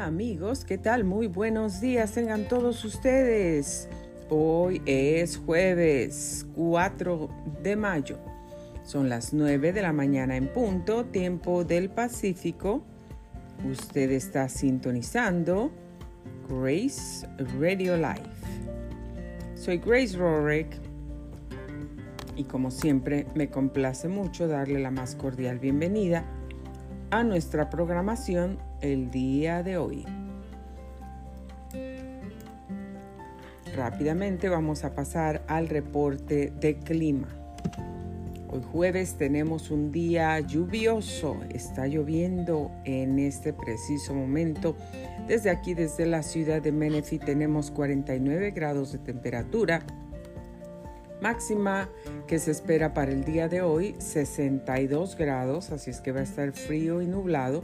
Amigos, ¿qué tal? Muy buenos días tengan todos ustedes. Hoy es jueves 4 de mayo. Son las 9 de la mañana en punto, tiempo del Pacífico. Usted está sintonizando Grace Radio Live. Soy Grace Rorick y como siempre me complace mucho darle la más cordial bienvenida a nuestra programación el día de hoy. Rápidamente vamos a pasar al reporte de clima. Hoy jueves tenemos un día lluvioso, está lloviendo en este preciso momento. Desde aquí, desde la ciudad de Menifee, tenemos 49 grados de temperatura máxima que se espera para el día de hoy 62 grados, así es que va a estar frío y nublado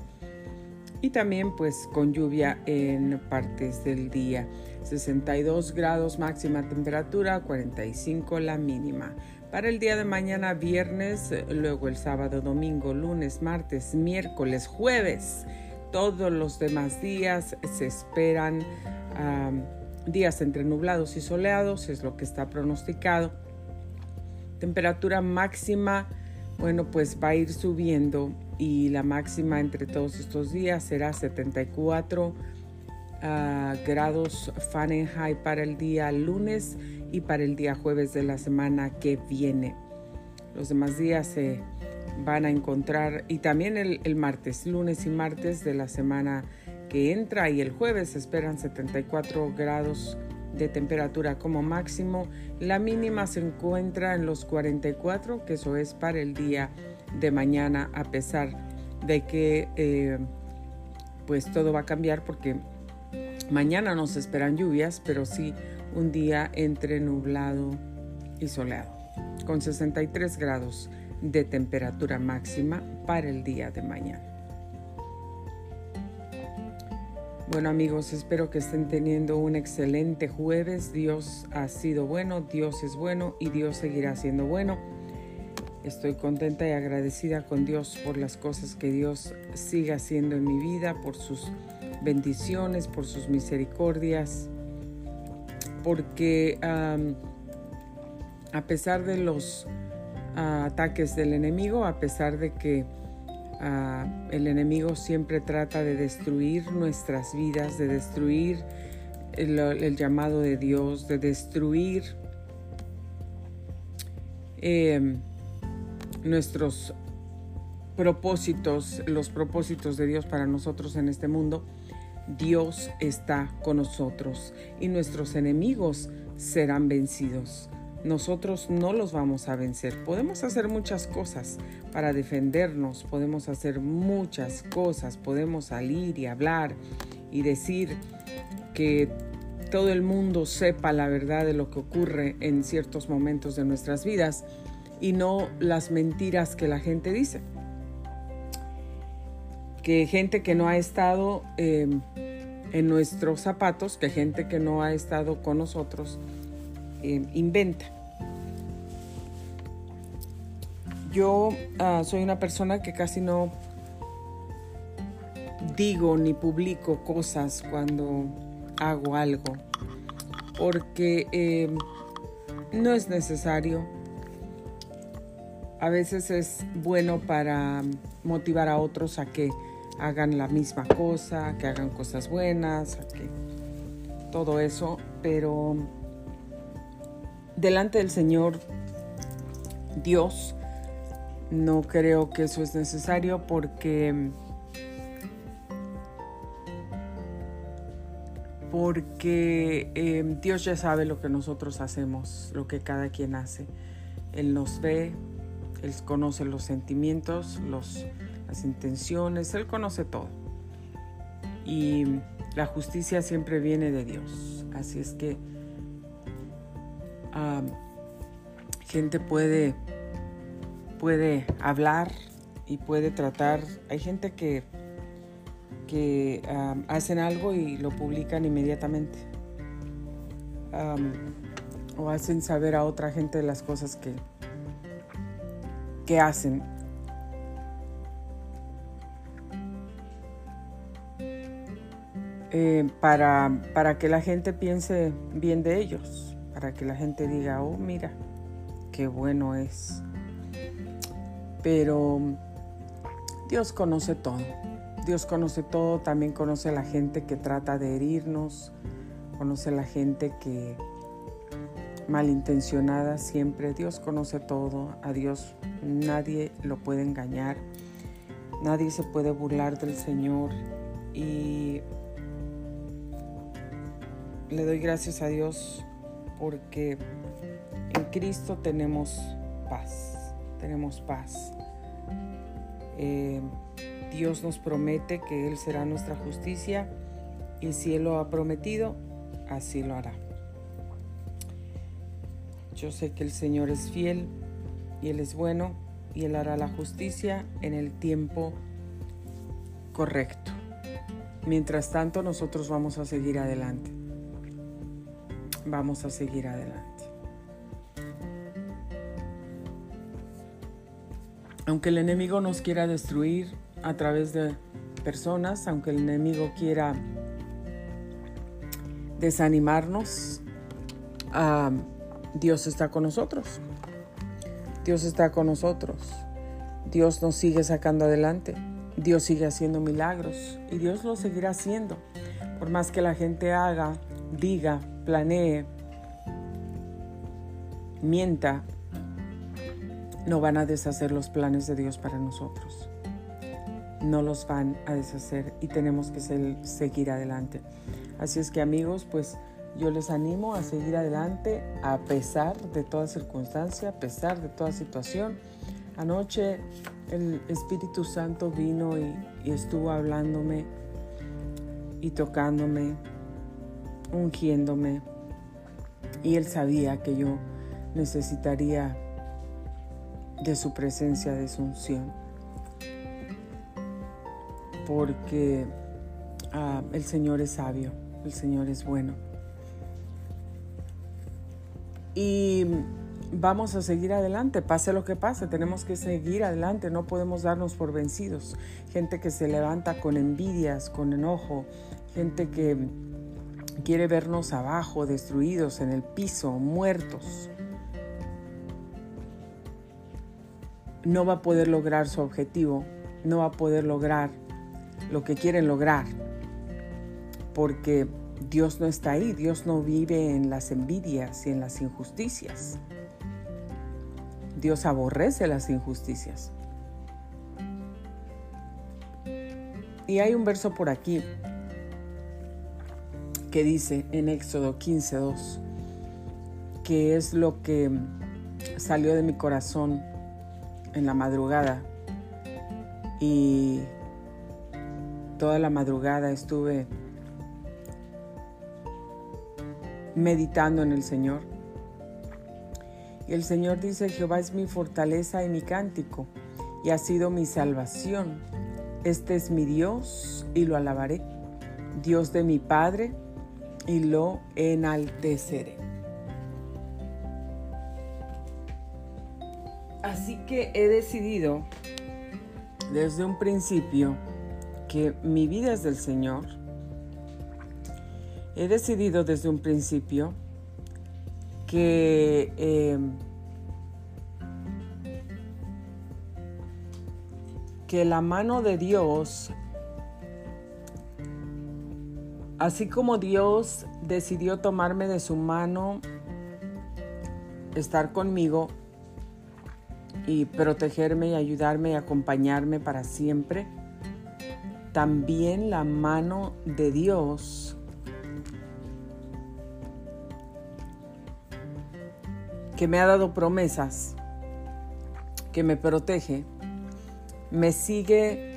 y también pues con lluvia en partes del día. 62 grados máxima temperatura, 45 la mínima. Para el día de mañana viernes, luego el sábado, domingo, lunes, martes, miércoles, jueves, todos los demás días se esperan días entre nublados y soleados, es lo que está pronosticado Temperatura máxima, bueno, pues va a ir subiendo y la máxima entre todos estos días será 74 ah, grados Fahrenheit para el día lunes y para el día jueves de la semana que viene. Los demás días se van a encontrar y también el, martes, lunes y martes de la semana que entra y el jueves se esperan 74 grados de temperatura como máximo. La mínima se encuentra en los 44, que eso es para el día de mañana, a pesar de que eh, pues todo va a cambiar porque mañana nos esperan lluvias, pero sí un día entre nublado y soleado, con 63 grados de temperatura máxima para el día de mañana. Bueno amigos, espero que estén teniendo un excelente jueves. Dios ha sido bueno, Dios es bueno y Dios seguirá siendo bueno. Estoy contenta y agradecida con Dios por las cosas que Dios sigue haciendo en mi vida, por sus bendiciones, por sus misericordias, porque a pesar de los ah, ataques del enemigo, a pesar de que Ah, el enemigo siempre trata de destruir nuestras vidas, de destruir el, llamado de Dios, de destruir em, nuestros propósitos, los propósitos de Dios para nosotros en este mundo. Dios está con nosotros y nuestros enemigos serán vencidos nosotros no los vamos a vencer. Podemos hacer muchas cosas para defendernos, podemos hacer muchas cosas, podemos salir y hablar y decir que todo el mundo sepa la verdad de lo que ocurre en ciertos momentos de nuestras vidas y no las mentiras que la gente dice. Que gente que no ha estado em, en nuestros zapatos, que gente que no ha estado con nosotros, em, inventa. Yo ah, soy una persona que casi no digo ni publico cosas cuando hago algo, porque em, no es necesario. A veces es bueno para motivar a otros a que hagan la misma cosa, que hagan cosas buenas, que todo eso, pero delante del Señor Dios no creo que eso es necesario porque porque em, Dios ya sabe lo que nosotros hacemos, lo que cada quien hace. Él nos ve, Él conoce los sentimientos, los, las intenciones, Él conoce todo. Y la justicia siempre viene de Dios. Así es que gente puede puede hablar y puede tratar. Hay gente que, que hacen algo y lo publican inmediatamente. o hacen saber a otra gente las cosas que, que hacen. eh, para, para que la gente piense bien de ellos, para que la gente diga, oh, mira, qué bueno es. Pero Dios conoce todo. Dios conoce todo, también conoce a la gente que trata de herirnos, conoce a la gente que malintencionada siempre. Dios conoce todo, a Dios nadie lo puede engañar, nadie se puede burlar del Señor y le doy gracias a Dios porque en Cristo tenemos paz, tenemos paz. Eh, Dios nos promete que Él será nuestra justicia y si Él lo ha prometido, así lo hará. Yo sé que el Señor es fiel y Él es bueno y Él hará la justicia en el tiempo correcto. Mientras tanto, nosotros vamos a seguir adelante vamos a seguir adelante. Aunque el enemigo nos quiera destruir a través de personas, aunque el enemigo quiera desanimarnos, ah, Dios está con nosotros. Dios está con nosotros. Dios nos sigue sacando adelante. Dios sigue haciendo milagros y Dios lo seguirá haciendo. Por más que la gente haga, diga, planee, mienta, no van a deshacer los planes de Dios para nosotros. No los van a deshacer y tenemos que seguir adelante. Así es que amigos, pues yo les animo a seguir adelante a pesar de toda circunstancia, a pesar de toda situación. Anoche el Espíritu Santo vino y, estuvo hablándome y tocándome ungiéndome y él sabía que yo necesitaría de su presencia, de su unción, porque ah, el Señor es sabio, el Señor es bueno. Y vamos a seguir adelante, pase lo que pase, tenemos que seguir adelante, no podemos darnos por vencidos. Gente que se levanta con envidias, con enojo, gente que quiere vernos abajo, destruidos, en el piso, muertos, no va a poder lograr su objetivo, no va a poder lograr lo que quieren lograr, porque Dios no está ahí, Dios no vive en las envidias y en las injusticias. Dios aborrece las injusticias. Y hay un verso por aquí que dice en Éxodo 15:2, que es lo que salió de mi corazón en la madrugada y toda la madrugada estuve meditando en el Señor. Y el Señor dice, Jehová es mi fortaleza y mi cántico, y ha sido mi salvación. Este es mi Dios y lo alabaré. Dios de mi Padre y lo enalteceré. Así que he decidido desde un principio que mi vida es del Señor. He decidido desde un principio que em, que la mano de Dios Así como Dios decidió tomarme de su mano, estar conmigo y protegerme y ayudarme y acompañarme para siempre, también la mano de Dios que me ha dado promesas, que me protege, me sigue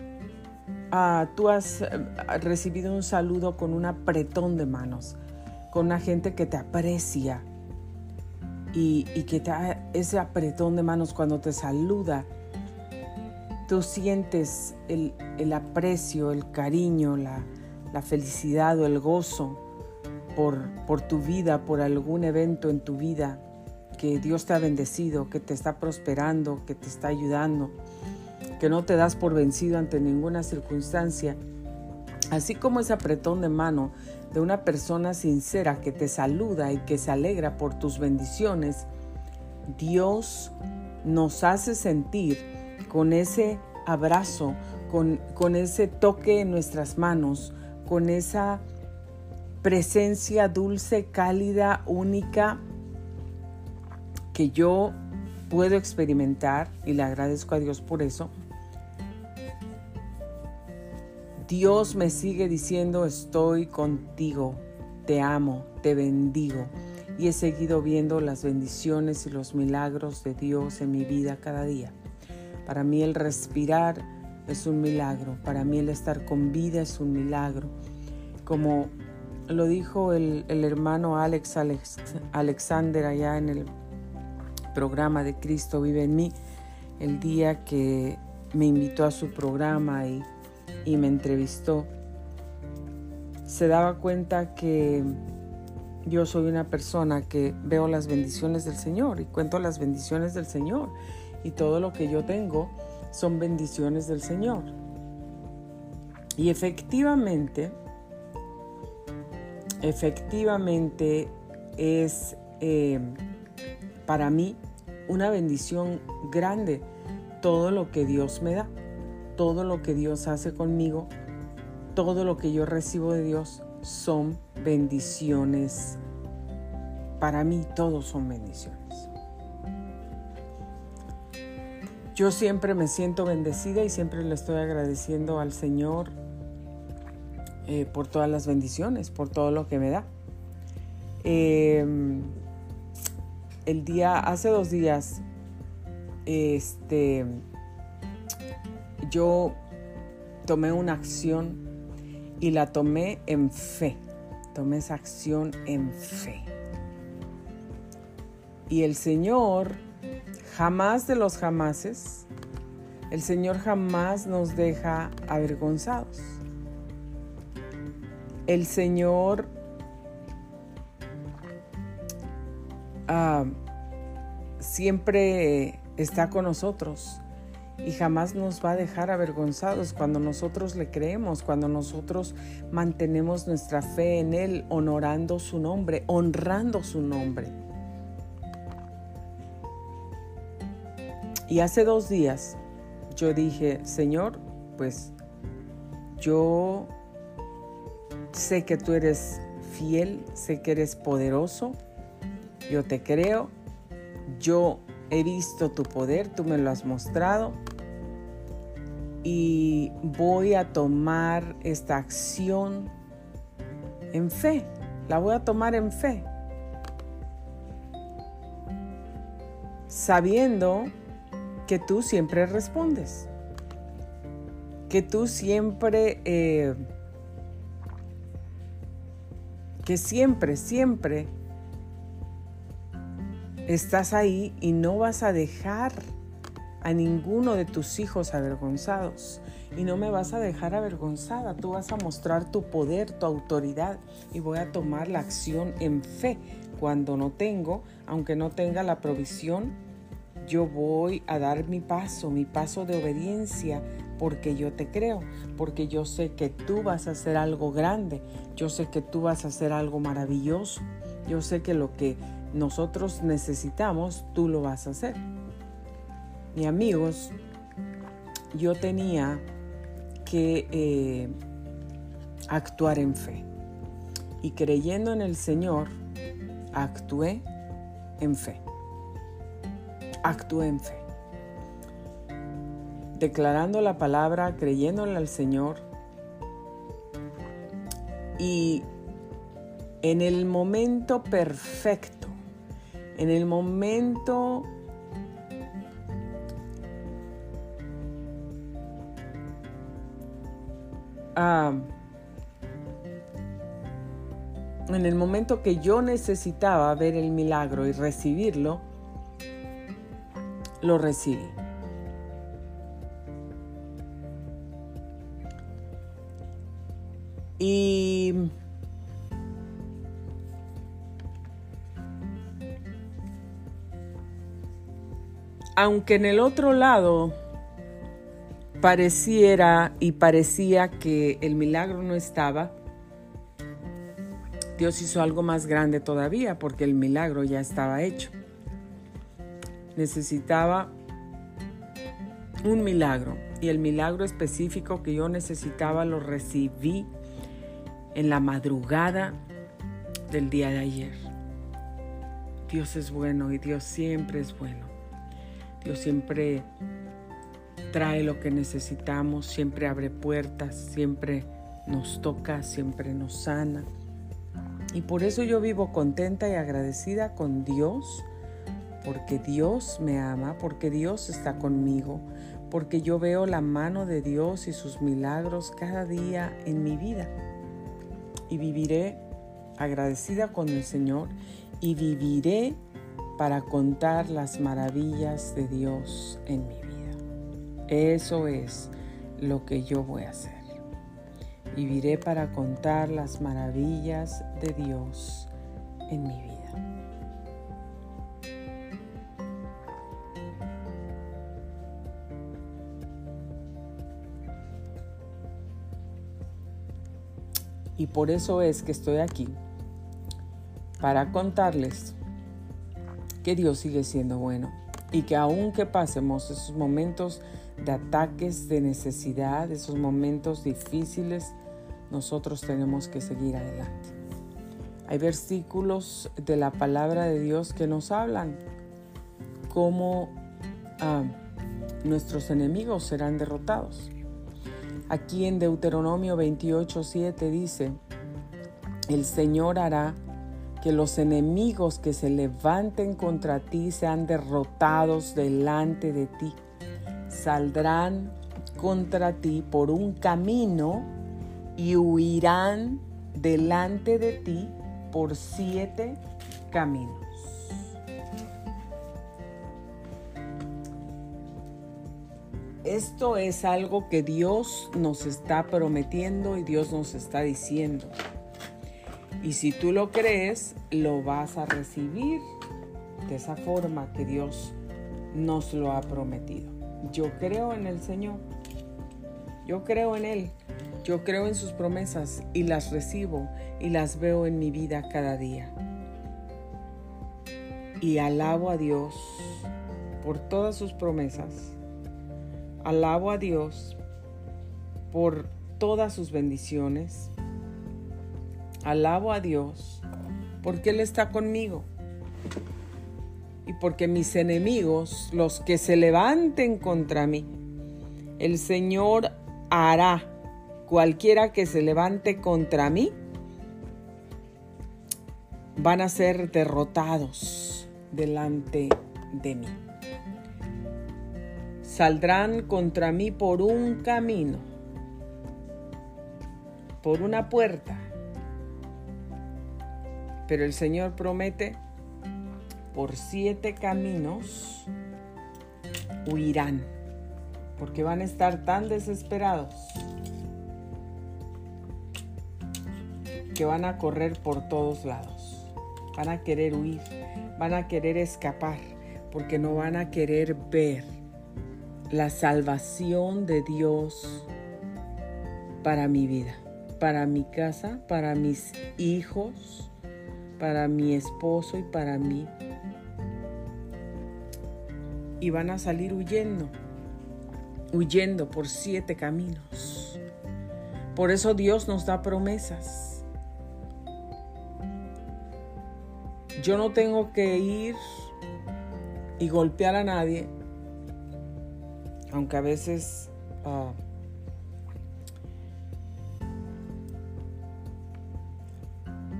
Ah, tú has eh, recibido un saludo con un apretón de manos, con una gente que te aprecia y, que te ese apretón de manos cuando te saluda, tú sientes el, aprecio, el cariño, la, felicidad o el gozo por tu vida, por algún evento en tu vida que Dios te ha bendecido, que te está prosperando, que te está ayudando que no te das por vencido ante ninguna circunstancia, Así como ese apretón de mano de una persona sincera que te saluda y que se alegra por tus bendiciones, Dios nos hace sentir con ese abrazo, con, con ese toque en nuestras manos, con esa presencia dulce, cálida, única, que yo puedo experimentar y le agradezco a Dios por eso. Dios me sigue diciendo, estoy contigo, te amo, te bendigo. Y he seguido viendo las bendiciones y los milagros de Dios en mi vida cada día. Para mí el respirar es un milagro, para mí el estar con vida es un milagro. Como lo dijo el, hermano Alex, Alex Alexander allá en el programa de Cristo vive en mí, el día que me invitó a su programa y, y me entrevistó, se daba cuenta que yo soy una persona que veo las bendiciones del Señor y cuento las bendiciones del Señor y todo lo que yo tengo son bendiciones del Señor. Y efectivamente, efectivamente es eh, para mí una bendición grande todo lo que Dios me da, todo lo que Dios hace conmigo, todo lo que yo recibo de Dios son bendiciones. Para mí todos son bendiciones. Yo siempre me siento bendecida y siempre le estoy agradeciendo al Señor eh, por todas las bendiciones, por todo lo que me da. Em, el día, hace dos días, este, yo tomé una acción y la tomé en fe. Tomé esa acción en fe. Y el Señor, jamás de los jamases, el Señor jamás nos deja avergonzados el Señor ah, siempre está con nosotros y jamás nos va a dejar avergonzados cuando nosotros le creemos, cuando nosotros mantenemos nuestra fe en Él, honorando su nombre, honrando su nombre. Y hace dos días yo dije, Señor, pues yo sé que tú eres fiel, sé que eres poderoso, yo te creo, yo he visto tu poder, tú me lo has mostrado. Y voy a tomar esta acción en fe, la voy a tomar en fe, sabiendo que tú siempre respondes, que tú siempre... Eh, que siempre, siempre estás ahí y no vas a dejar a ninguno de tus hijos avergonzados. Y no me vas a dejar avergonzada, tú vas a mostrar tu poder, tu autoridad y voy a tomar la acción en fe. Cuando no tengo, aunque no tenga la provisión, yo voy a dar mi paso, mi paso de obediencia, porque yo te creo, porque yo sé que tú vas a hacer algo grande, yo sé que tú vas a hacer algo maravilloso, yo sé que lo que nosotros necesitamos, tú lo vas a hacer. Mi amigos, yo tenía que eh, actuar en fe y creyendo en el Señor, actué en fe. Actué en fe declarando la palabra, creyéndole al Señor. Y en el momento perfecto, en el momento ah, en el momento que yo necesitaba ver el milagro y recibirlo, lo recibí. Y aunque en el otro lado pareciera y parecía que el milagro no estaba, Dios hizo algo más grande todavía porque el milagro ya estaba hecho. Necesitaba un milagro y el milagro específico que yo necesitaba lo recibí en la madrugada del día de ayer. Dios es bueno y Dios siempre es bueno. Dios siempre trae lo que necesitamos, siempre abre puertas, siempre nos toca, siempre nos sana. Y por eso yo vivo contenta y agradecida con Dios, porque Dios me ama, porque Dios está conmigo, porque yo veo la mano de Dios y sus milagros cada día en mi vida. Y viviré agradecida con el Señor y viviré para contar las maravillas de Dios en mi vida. Eso es lo que yo voy a hacer. Viviré para contar las maravillas de Dios en mi vida. Y por eso es que estoy aquí para contarles Dios sigue siendo bueno y que aunque pasemos esos momentos de ataques, de necesidad, esos momentos difíciles, nosotros tenemos que seguir adelante. Hay versículos de la palabra de Dios que nos hablan cómo ah, nuestros enemigos serán derrotados. Aquí en Deuteronomio 28, 7 dice, el Señor hará que los enemigos que se levanten contra ti sean derrotados delante de ti. Saldrán contra ti por un camino y huirán delante de ti por siete caminos. Esto es algo que Dios nos está prometiendo y Dios nos está diciendo. Y si tú lo crees, lo vas a recibir de esa forma que Dios nos lo ha prometido. Yo creo en el Señor. Yo creo en Él. Yo creo en sus promesas y las recibo y las veo en mi vida cada día. Y alabo a Dios por todas sus promesas. Alabo a Dios por todas sus bendiciones. Alabo a Dios porque Él está conmigo. Y porque mis enemigos, los que se levanten contra mí, el Señor hará cualquiera que se levante contra mí, van a ser derrotados delante de mí. Saldrán contra mí por un camino, por una puerta pero el Señor promete, por siete caminos huirán, porque van a estar tan desesperados que van a correr por todos lados. Van a querer huir, van a querer escapar, porque no van a querer ver la salvación de Dios para mi vida, para mi casa, para mis hijos, para mi esposo y para mí. Y van a salir huyendo, huyendo por siete caminos. Por eso Dios nos da promesas. Yo no tengo que ir y golpear a nadie, aunque a veces ah,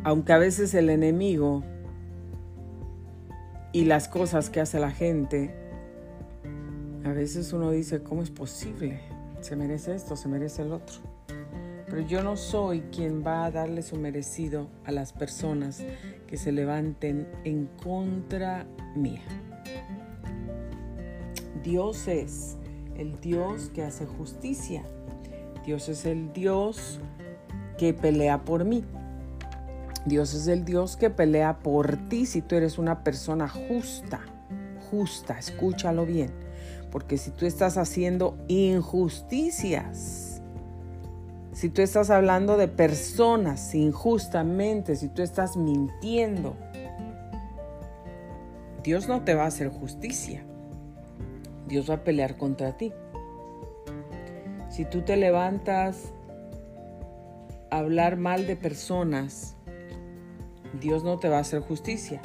aunque a veces el enemigo y las cosas que hace la gente, a veces uno dice, ¿cómo es posible? Se merece esto, se merece el otro. Pero yo no soy quien va a darle su merecido a las personas que se levanten en contra mía. Dios es el Dios que hace justicia. Dios es el Dios que pelea por mí. Dios es el Dios que pelea por ti si tú eres una persona justa, justa, escúchalo bien. Porque si tú estás haciendo injusticias, si tú estás hablando de personas injustamente, si tú estás mintiendo, Dios no te va a hacer justicia. Dios va a pelear contra ti. Si tú te levantas a hablar mal de personas, Dios no te va a hacer justicia.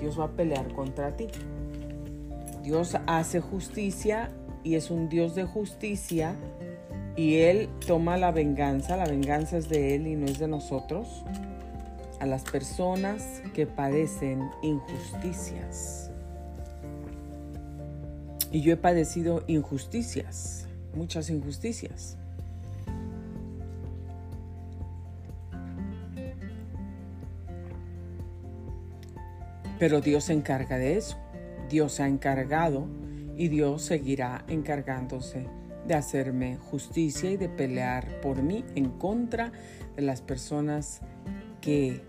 Dios va a pelear contra ti. Dios hace justicia y es un Dios de justicia y Él toma la venganza. La venganza es de Él y no es de nosotros. A las personas que padecen injusticias. Y yo he padecido injusticias muchas injusticias. Pero Dios se encarga de eso. Dios se ha encargado y Dios seguirá encargándose de hacerme justicia y de pelear por mí en contra de las personas que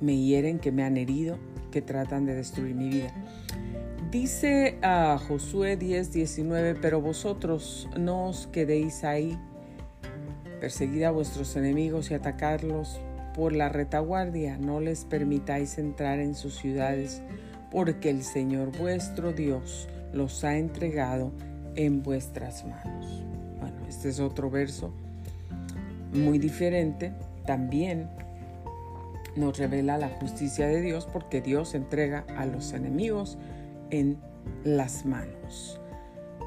me hieren, que me han herido, que tratan de destruir mi vida. Dice a Josué 10, 19, pero vosotros no os quedéis ahí, perseguid a vuestros enemigos y atacarlos por la retaguardia, no les permitáis entrar en sus ciudades, porque el Señor vuestro Dios los ha entregado en vuestras manos. Bueno, este es otro verso muy diferente, también nos revela la justicia de Dios porque Dios entrega a los enemigos en las manos.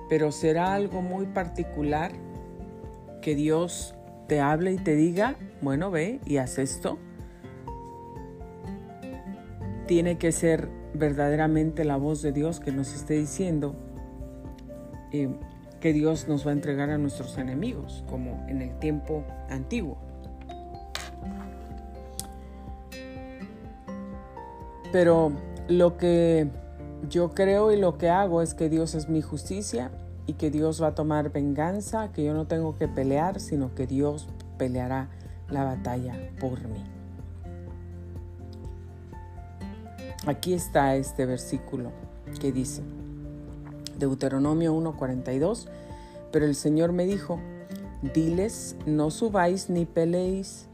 Pero será algo muy particular que Dios te hable y te diga, bueno, ve y haz esto. Tiene que ser verdaderamente la voz de Dios que nos esté diciendo eh, que Dios nos va a entregar a nuestros enemigos, como en el tiempo antiguo. Pero lo que yo creo y lo que hago es que Dios es mi justicia y que Dios va a tomar venganza, que yo no tengo que pelear, sino que Dios peleará la batalla por mí. Aquí está este versículo que dice, Deuteronomio 1:42, pero el Señor me dijo, diles, no subáis ni peleéis,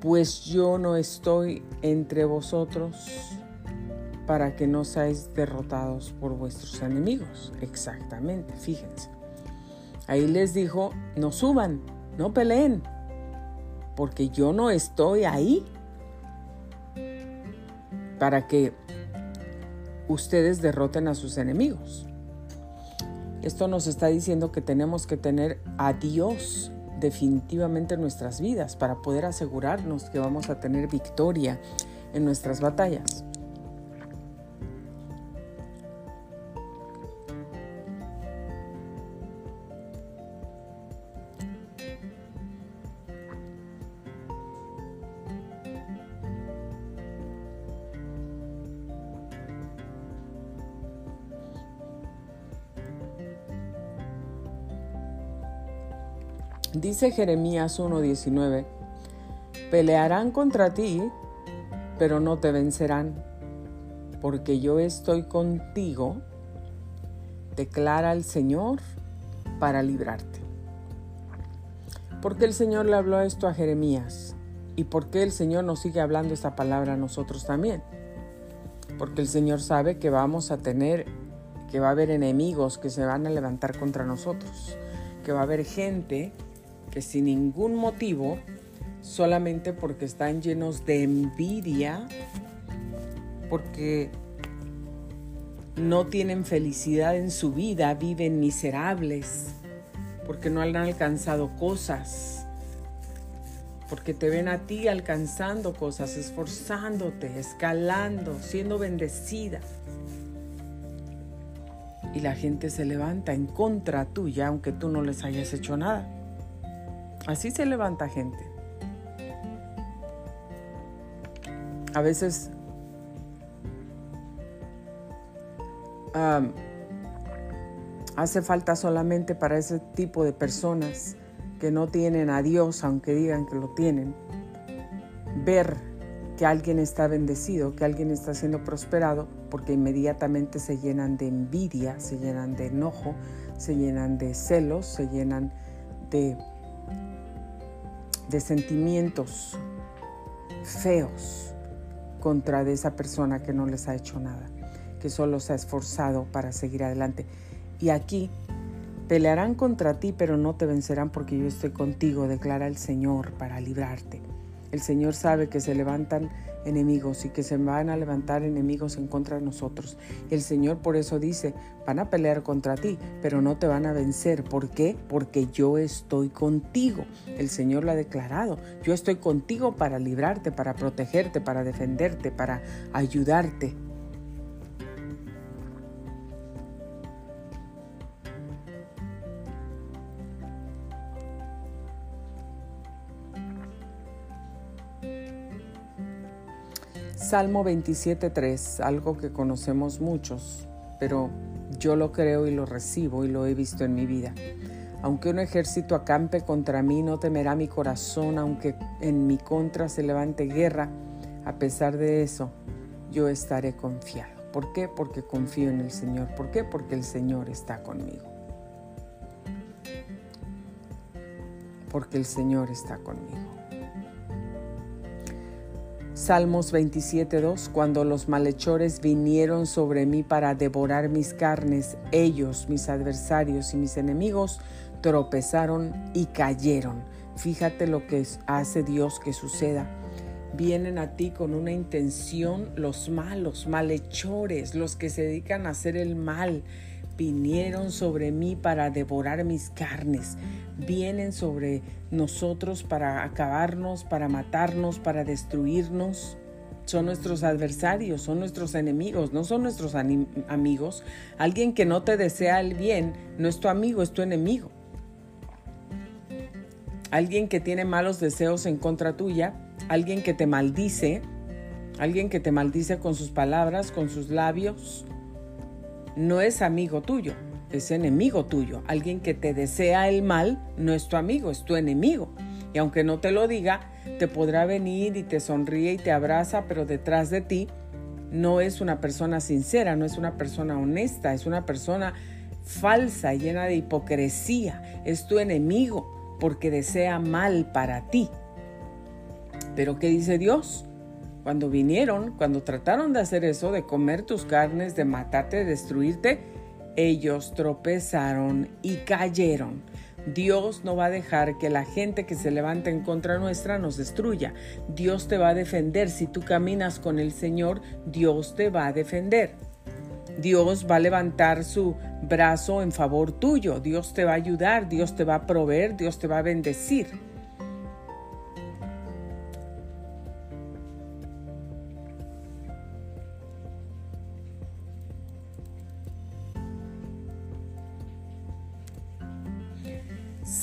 pues yo no estoy entre vosotros para que no seáis derrotados por vuestros enemigos. Exactamente, fíjense. Ahí les dijo, no suban, no peleen, porque yo no estoy ahí para que ustedes derroten a sus enemigos. Esto nos está diciendo que tenemos que tener a Dios definitivamente en nuestras vidas para poder asegurarnos que vamos a tener victoria en nuestras batallas. Dice Jeremías 1:19, pelearán contra ti, pero no te vencerán, porque yo estoy contigo, declara el Señor, para librarte. ¿Por qué el Señor le habló esto a Jeremías? ¿Y por qué el Señor nos sigue hablando esta palabra a nosotros también? Porque el Señor sabe que vamos a tener, que va a haber enemigos que se van a levantar contra nosotros, que va a haber gente que sin ningún motivo, solamente porque están llenos de envidia, porque no tienen felicidad en su vida, viven miserables, porque no han alcanzado cosas, porque te ven a ti alcanzando cosas, esforzándote, escalando, siendo bendecida. Y la gente se levanta en contra tuya, aunque tú no les hayas hecho nada. Así se levanta gente. A veces hace falta solamente para ese tipo de personas que no tienen a Dios, aunque digan que lo tienen, ver que alguien está bendecido, que alguien está siendo prosperado, porque inmediatamente se llenan de envidia, se llenan de enojo, se llenan de celos, se llenan de, de sentimientos feos contra esa persona que no les ha hecho nada, que solo se ha esforzado para seguir adelante. Y aquí pelearán contra ti, pero no te vencerán porque yo estoy contigo, declara el Señor, para librarte. El Señor sabe que se levantan enemigos y que se van a levantar enemigos en contra de nosotros. El Señor por eso dice, van a pelear contra ti, pero no te van a vencer. ¿Por qué? Porque yo estoy contigo. El Señor lo ha declarado. Yo estoy contigo para librarte, para protegerte, para defenderte, para ayudarte. Salmo 27.3, algo que conocemos muchos, pero yo lo creo y lo recibo y lo he visto en mi vida. Aunque un ejército acampe contra mí, no temerá mi corazón, aunque en mi contra se levante guerra, a pesar de eso, yo estaré confiado. ¿Por qué? Porque confío en el Señor. ¿Por qué? Porque el Señor está conmigo. Porque el Señor está conmigo. Salmos 27.2 Cuando los malhechores vinieron sobre mí para devorar mis carnes, ellos, mis adversarios y mis enemigos, tropezaron y cayeron. Fíjate lo que hace Dios que suceda. Vienen a ti con una intención los malos, malhechores, los que se dedican a hacer el mal vinieron sobre mí para devorar mis carnes, vienen sobre nosotros para acabarnos, para matarnos, para destruirnos. Son nuestros adversarios, son nuestros enemigos, no son nuestros amigos. Alguien que no te desea el bien no es tu amigo, es tu enemigo. Alguien que tiene malos deseos en contra tuya, alguien que te maldice, alguien que te maldice con sus palabras, con sus labios, no es amigo tuyo, es enemigo tuyo. Alguien que te desea el mal no es tu amigo, es tu enemigo. Y aunque no te lo diga, te podrá venir y te sonríe y te abraza, pero detrás de ti no es una persona sincera, no es una persona honesta, es una persona falsa, llena de hipocresía. Es tu enemigo porque desea mal para ti. Pero ¿qué dice Dios? Cuando vinieron, cuando trataron de hacer eso, de comer tus carnes, de matarte, de destruirte, ellos tropezaron y cayeron. Dios no va a dejar que la gente que se levante en contra nuestra nos destruya. Dios te va a defender. Si tú caminas con el Señor, Dios te va a defender. Dios va a levantar su brazo en favor tuyo. Dios te va a ayudar, Dios te va a proveer, Dios te va a bendecir.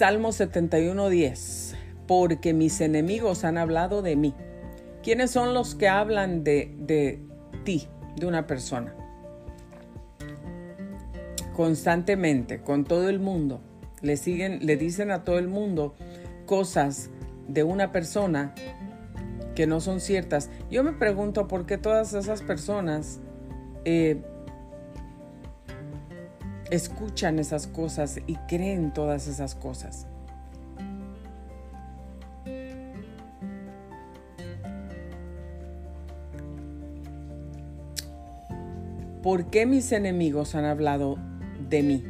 Salmo 71.10. Porque mis enemigos han hablado de mí. ¿Quiénes son los que hablan de, de ti, de una persona? Constantemente, con todo el mundo. Le siguen, le dicen a todo el mundo cosas de una persona que no son ciertas. Yo me pregunto por qué todas esas personas eh, escuchan esas cosas y creen todas esas cosas. ¿Por qué mis enemigos han hablado de mí?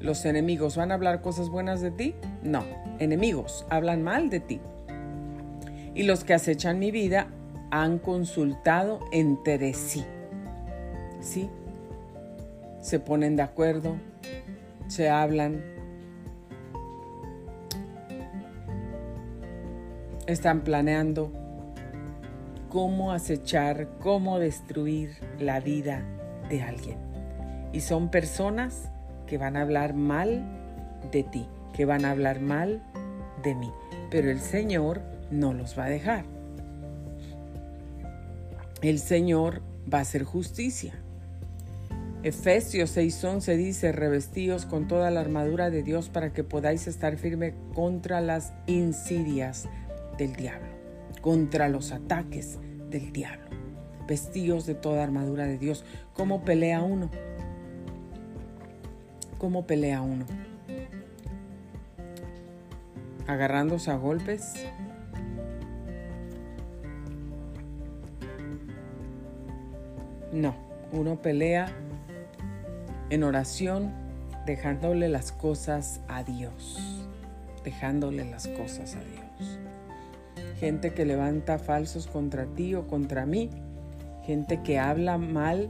¿Los enemigos van a hablar cosas buenas de ti? No, enemigos hablan mal de ti. Y los que acechan mi vida han consultado entre sí. ¿Sí? Se ponen de acuerdo, se hablan, están planeando cómo acechar, cómo destruir la vida de alguien. Y son personas que van a hablar mal de ti, que van a hablar mal de mí. Pero el Señor no los va a dejar. El Señor va a hacer justicia. Efesios 6:11 dice, revestíos con toda la armadura de Dios para que podáis estar firme contra las insidias del diablo. contra los ataques del diablo. Vestidos de toda armadura de Dios. ¿Cómo pelea uno? ¿Cómo pelea uno? Agarrándose a golpes. No, uno pelea en oración dejándole las cosas a Dios dejándole las cosas a Dios. Gente que levanta falsos contra ti o contra mí, gente que habla mal,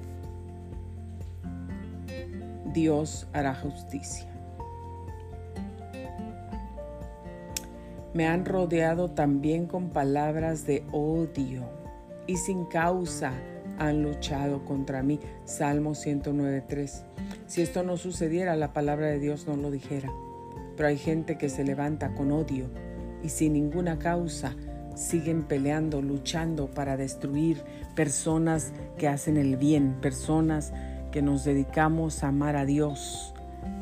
Dios hará justicia. Me han rodeado también con palabras de odio y sin causa han luchado contra mí. Salmo 109.3. Si esto no sucediera, la palabra de Dios no lo dijera. Pero hay gente que se levanta con odio y sin ninguna causa siguen peleando, luchando para destruir personas que hacen el bien, personas que nos dedicamos a amar a Dios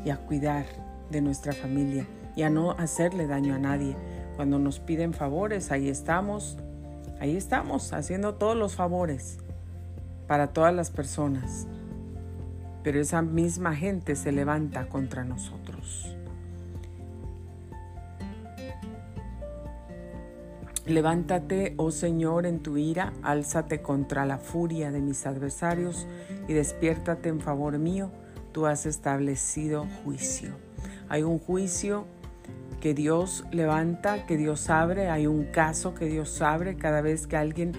y a cuidar de nuestra familia y a no hacerle daño a nadie. Cuando nos piden favores, ahí estamos, ahí estamos haciendo todos los favores para todas las personas. Pero esa misma gente se levanta contra nosotros. Levántate, oh Señor, en tu ira, álzate contra la furia de mis adversarios y despiértate en favor mío, tú has establecido juicio. Hay un juicio que Dios levanta, que Dios abre, hay un caso que Dios abre cada vez que alguien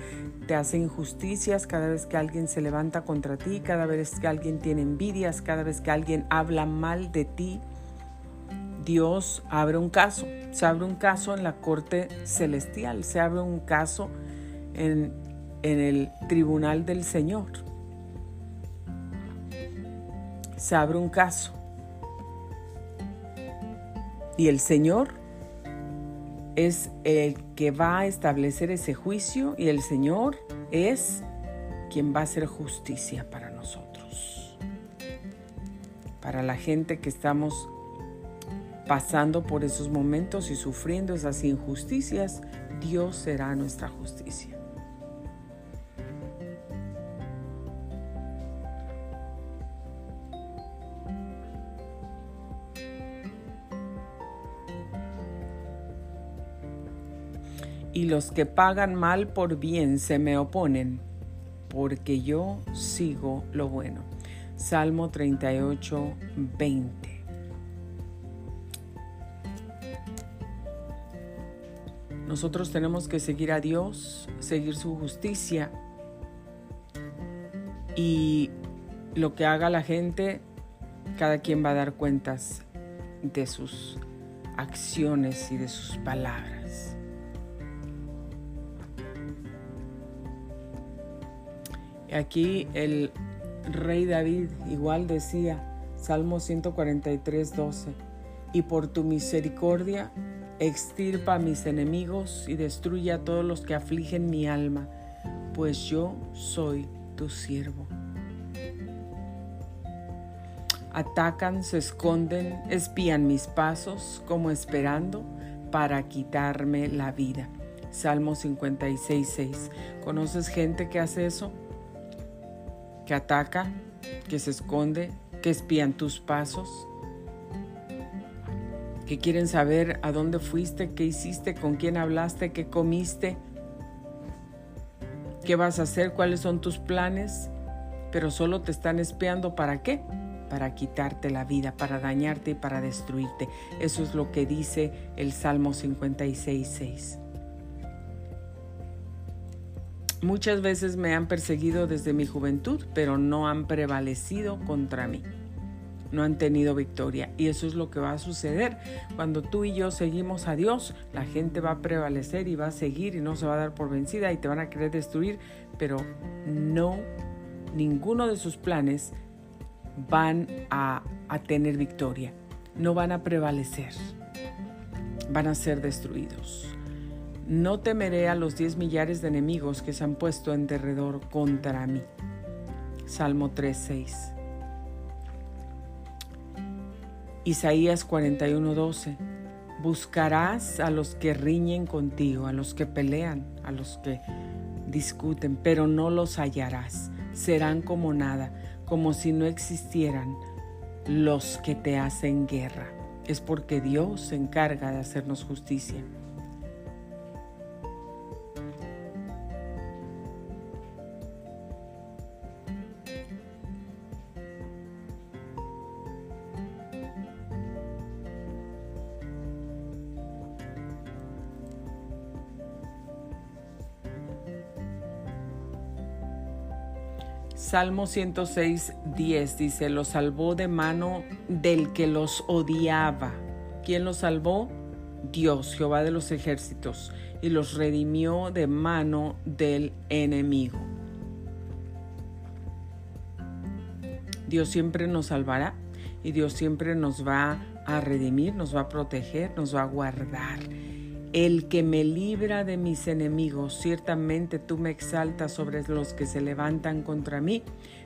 te hace injusticias, cada vez que alguien se levanta contra ti, cada vez que alguien tiene envidias, cada vez que alguien habla mal de ti. Dios abre un caso, se abre un caso en la corte celestial, se abre un caso en, en el tribunal del Señor. Se abre un caso. Y el Señor es el que va a establecer ese juicio y el Señor es quien va a hacer justicia para nosotros. Para la gente que estamos pasando por esos momentos y sufriendo esas injusticias, Dios será nuestra justicia. Y los que pagan mal por bien se me oponen, porque yo sigo lo bueno. Salmo 38, 20. Nosotros tenemos que seguir a Dios, seguir su justicia y lo que haga la gente, cada quien va a dar cuentas de sus acciones y de sus palabras. Aquí el rey David igual decía, Salmo 143, 12, y por tu misericordia Extirpa a mis enemigos y destruye a todos los que afligen mi alma, pues yo soy tu siervo. Atacan, se esconden, espían mis pasos como esperando para quitarme la vida. Salmo 56, 6. ¿Conoces gente que hace eso? Que ataca, que se esconde, que espían tus pasos que quieren saber a dónde fuiste, qué hiciste, con quién hablaste, qué comiste, qué vas a hacer, cuáles son tus planes, pero solo te están espiando para qué? Para quitarte la vida, para dañarte y para destruirte. Eso es lo que dice el Salmo 56, 6. Muchas veces me han perseguido desde mi juventud, pero no han prevalecido contra mí no han tenido victoria. Y eso es lo que va a suceder. Cuando tú y yo seguimos a Dios, la gente va a prevalecer y va a seguir y no se va a dar por vencida y te van a querer destruir, pero no, ninguno de sus planes van a, tener victoria. No van a prevalecer. Van a ser destruidos. No temeré a los diez millares de enemigos que se han puesto en derredor contra mí. Salmo 3:6. Isaías 41:12. Buscarás a los que riñen contigo, a los que pelean, a los que discuten, pero no los hallarás. Serán como nada, como si no existieran los que te hacen guerra. Es porque Dios se encarga de hacernos justicia. Salmo 106, 10 dice, lo salvó de mano del que los odiaba. ¿Quién los salvó? Dios, Jehová de los ejércitos, y los redimió de mano del enemigo. Dios siempre nos salvará y Dios siempre nos va a redimir, nos va a proteger, nos va a guardar el que me libra de mis enemigos, ciertamente tú me exaltas sobre los que se levantan contra mí,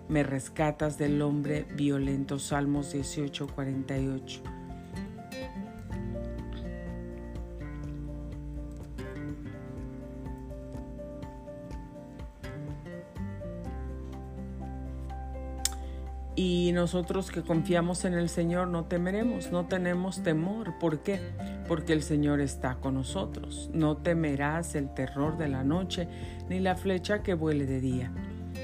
me rescatas del hombre violento. Salmos 18, 48. Y nosotros que confiamos en el Señor no temeremos, no tenemos temor. ¿Por qué? Porque el Señor está con nosotros. No temerás el terror de la noche ni la flecha que vuele de día.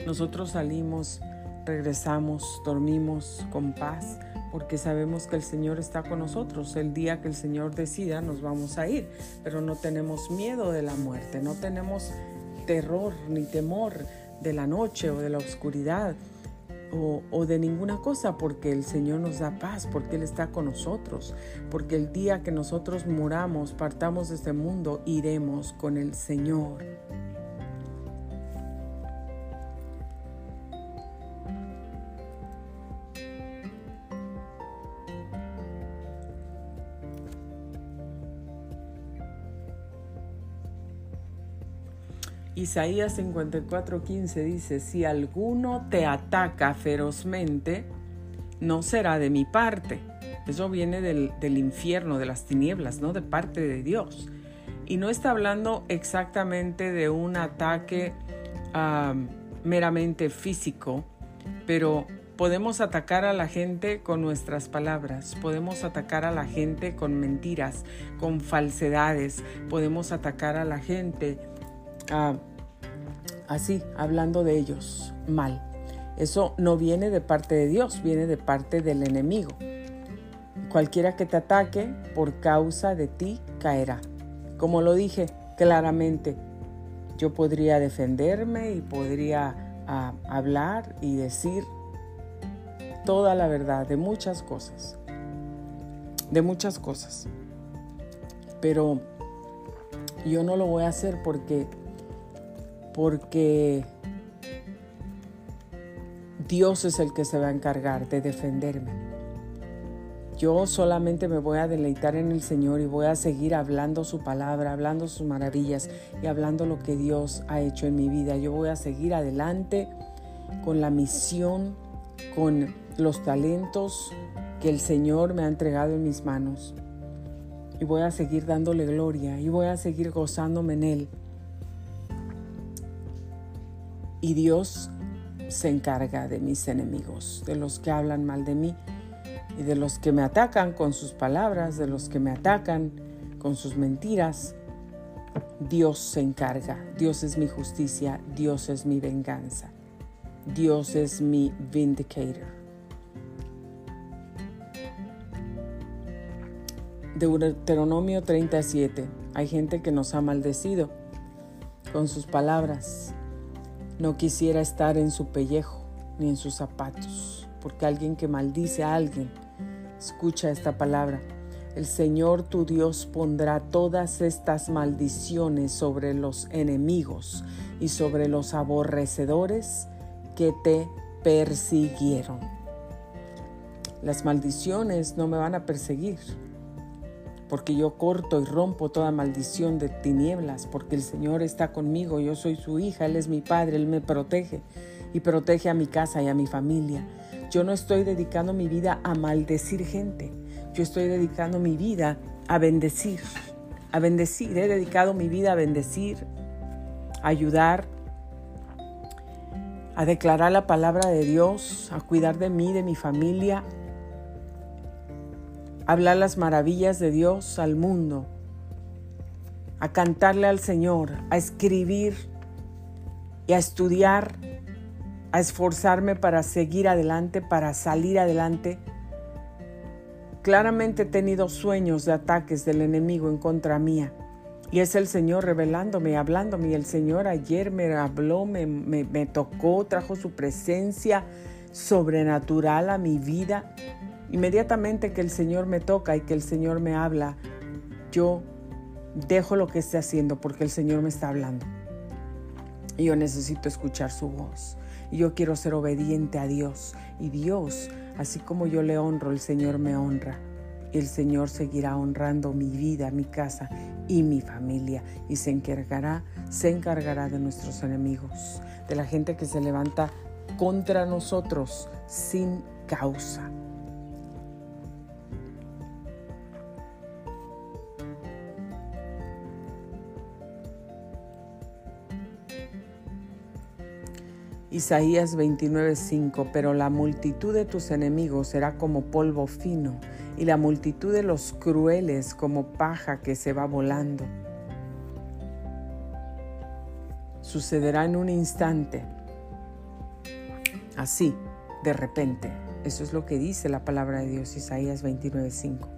Nosotros salimos, regresamos, dormimos con paz porque sabemos que el Señor está con nosotros. El día que el Señor decida nos vamos a ir, pero no tenemos miedo de la muerte, no tenemos terror ni temor de la noche o de la oscuridad o, de ninguna cosa, porque el Señor nos da paz, porque Él está con nosotros, porque el día que nosotros muramos, partamos de este mundo, iremos con el Señor. Isaías 54:15 dice, si alguno te ataca ferozmente, no será de mi parte. Eso viene del, infierno, de las tinieblas, no de parte de Dios. Y no está hablando exactamente de un ataque meramente físico, pero podemos atacar a la gente con nuestras palabras, podemos atacar a la gente con mentiras, con falsedades, podemos atacar a la gente así, hablando de ellos mal. Eso no viene de parte de Dios, viene de parte del enemigo. Cualquiera que te ataque por causa de ti caerá. Como lo dije claramente, yo podría defenderme y podría ah, hablar y decir toda la verdad de muchas cosas. De muchas cosas. Pero yo no lo voy a hacer porque porque Dios es el que se va a encargar de defenderme. Yo solamente me voy a deleitar en el Señor y voy a seguir hablando su palabra, hablando sus maravillas y hablando lo que Dios ha hecho en mi vida. Yo voy a seguir adelante con la misión, con los talentos que el Señor me ha entregado en mis manos. Y voy a seguir dándole gloria y voy a seguir gozándome en Él y Dios se encarga de mis enemigos, de los que hablan mal de mí y de los que me atacan con sus palabras, de los que me atacan con sus mentiras. Dios se encarga, Dios es mi justicia, Dios es mi venganza, Dios es mi vindicator. Deuteronomio 37. Hay gente que nos ha maldecido con sus palabras, no quisiera estar en su pellejo ni en sus zapatos, porque alguien que maldice a alguien, escucha esta palabra. El Señor tu Dios pondrá todas estas maldiciones sobre los enemigos y sobre los aborrecedores que te persiguieron. Las maldiciones no me van a perseguir, porque yo corto y rompo toda maldición de tinieblas, porque el Señor está conmigo, yo soy su hija, Él es mi Padre, Él me protege y protege a mi casa y a mi familia. Yo no estoy dedicando mi vida a maldecir gente, yo estoy dedicando mi vida a bendecir, a bendecir. He dedicado mi vida a bendecir, a ayudar, a declarar la palabra de Dios, a cuidar de mí, de mi familia, hablar las maravillas de Dios al mundo, a cantarle al Señor, a escribir y a estudiar, a esforzarme para seguir adelante, para salir adelante. Claramente he tenido sueños de ataques del enemigo en contra mía y es el Señor revelándome, hablándome. Y el Señor ayer me habló, me, me, tocó, trajo su presencia sobrenatural a mi vida. Inmediatamente que el Señor me toca y que el Señor me habla, yo dejo lo que esté haciendo porque el Señor me está hablando. Y yo necesito escuchar su voz. Y yo quiero ser obediente a Dios. Y Dios, así como yo le honro, el Señor me honra el Señor seguirá honrando mi vida, mi casa y mi familia y se encargará, se encargará de nuestros enemigos, de la gente que se levanta contra nosotros sin causa. Isaías 29:5, pero la multitud de tus enemigos será como polvo fino y la multitud de los crueles como paja que se va volando. Sucederá en un instante, así, de repente. Eso es lo que dice la palabra de Dios, Isaías 29:5.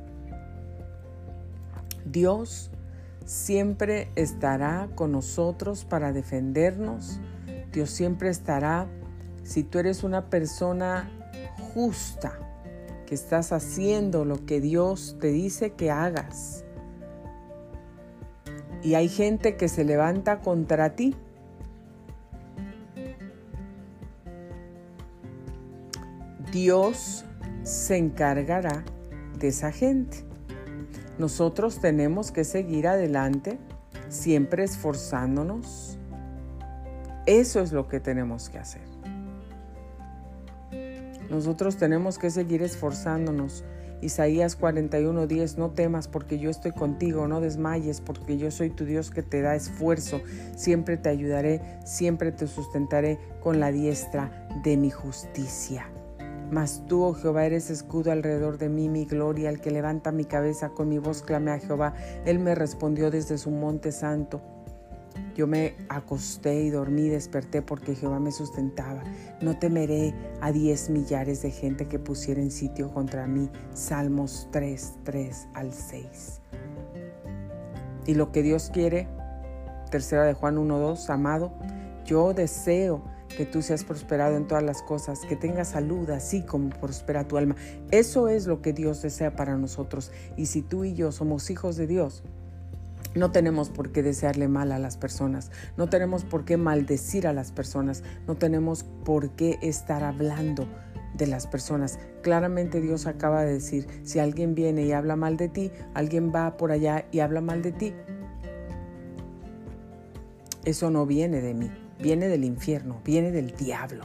Dios siempre estará con nosotros para defendernos. Dios siempre estará si tú eres una persona justa, que estás haciendo lo que Dios te dice que hagas. Y hay gente que se levanta contra ti. Dios se encargará de esa gente. Nosotros tenemos que seguir adelante, siempre esforzándonos. Eso es lo que tenemos que hacer. Nosotros tenemos que seguir esforzándonos. Isaías 41:10, no temas porque yo estoy contigo, no desmayes porque yo soy tu Dios que te da esfuerzo, siempre te ayudaré, siempre te sustentaré con la diestra de mi justicia. Mas tú, oh Jehová, eres escudo alrededor de mí, mi gloria, el que levanta mi cabeza, con mi voz clamé a Jehová, él me respondió desde su monte santo. Yo me acosté y dormí, desperté porque Jehová me sustentaba. No temeré a diez millares de gente que pusiera en sitio contra mí. Salmos 3, 3 al 6. Y lo que Dios quiere, tercera de Juan 1, 2, amado, yo deseo que tú seas prosperado en todas las cosas, que tengas salud así como prospera tu alma. Eso es lo que Dios desea para nosotros. Y si tú y yo somos hijos de Dios, no tenemos por qué desearle mal a las personas, no tenemos por qué maldecir a las personas, no tenemos por qué estar hablando de las personas. Claramente Dios acaba de decir, si alguien viene y habla mal de ti, alguien va por allá y habla mal de ti, eso no viene de mí, viene del infierno, viene del diablo.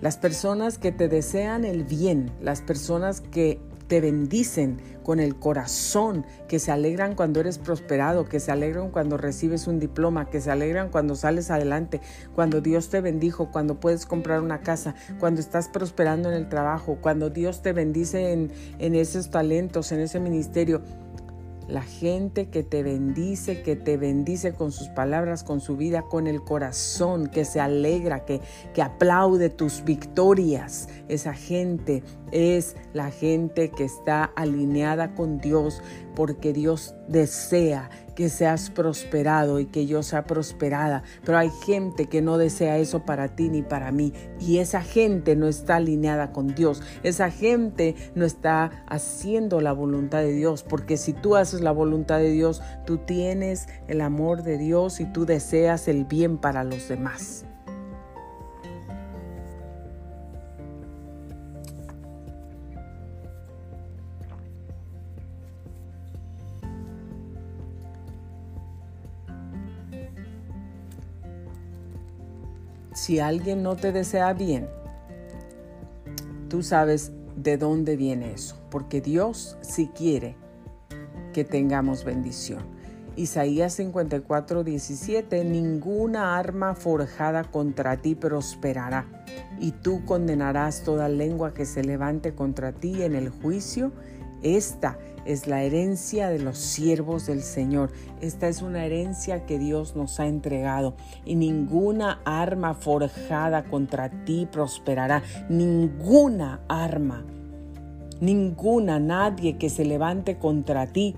Las personas que te desean el bien, las personas que te bendicen con el corazón, que se alegran cuando eres prosperado, que se alegran cuando recibes un diploma, que se alegran cuando sales adelante, cuando Dios te bendijo, cuando puedes comprar una casa, cuando estás prosperando en el trabajo, cuando Dios te bendice en, en esos talentos, en ese ministerio la gente que te bendice, que te bendice con sus palabras, con su vida, con el corazón, que se alegra, que, que aplaude tus victorias. Esa gente es la gente que está alineada con Dios porque Dios desea que seas prosperado y que yo sea prosperada. Pero hay gente que no desea eso para ti ni para mí. Y esa gente no está alineada con Dios. Esa gente no está haciendo la voluntad de Dios. Porque si tú haces la voluntad de Dios, tú tienes el amor de Dios y tú deseas el bien para los demás. Si alguien no te desea bien, tú sabes de dónde viene eso, porque Dios sí quiere que tengamos bendición. Isaías 54, 17, ninguna arma forjada contra ti prosperará, y tú condenarás toda lengua que se levante contra ti en el juicio. Esta es la herencia de los siervos del Señor. Esta es una herencia que Dios nos ha entregado. Y ninguna arma forjada contra ti prosperará. Ninguna arma. Ninguna, nadie que se levante contra ti.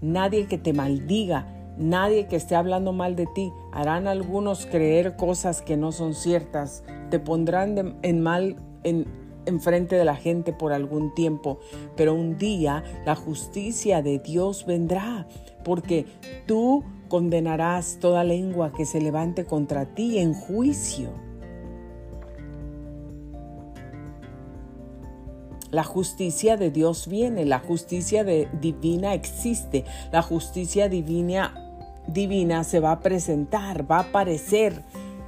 Nadie que te maldiga. Nadie que esté hablando mal de ti. Harán algunos creer cosas que no son ciertas. Te pondrán en mal, en, enfrente de la gente por algún tiempo, pero un día la justicia de Dios vendrá, porque tú condenarás toda lengua que se levante contra ti en juicio. La justicia de Dios viene, la justicia divina existe, la justicia divina, divina se va a presentar, va a aparecer,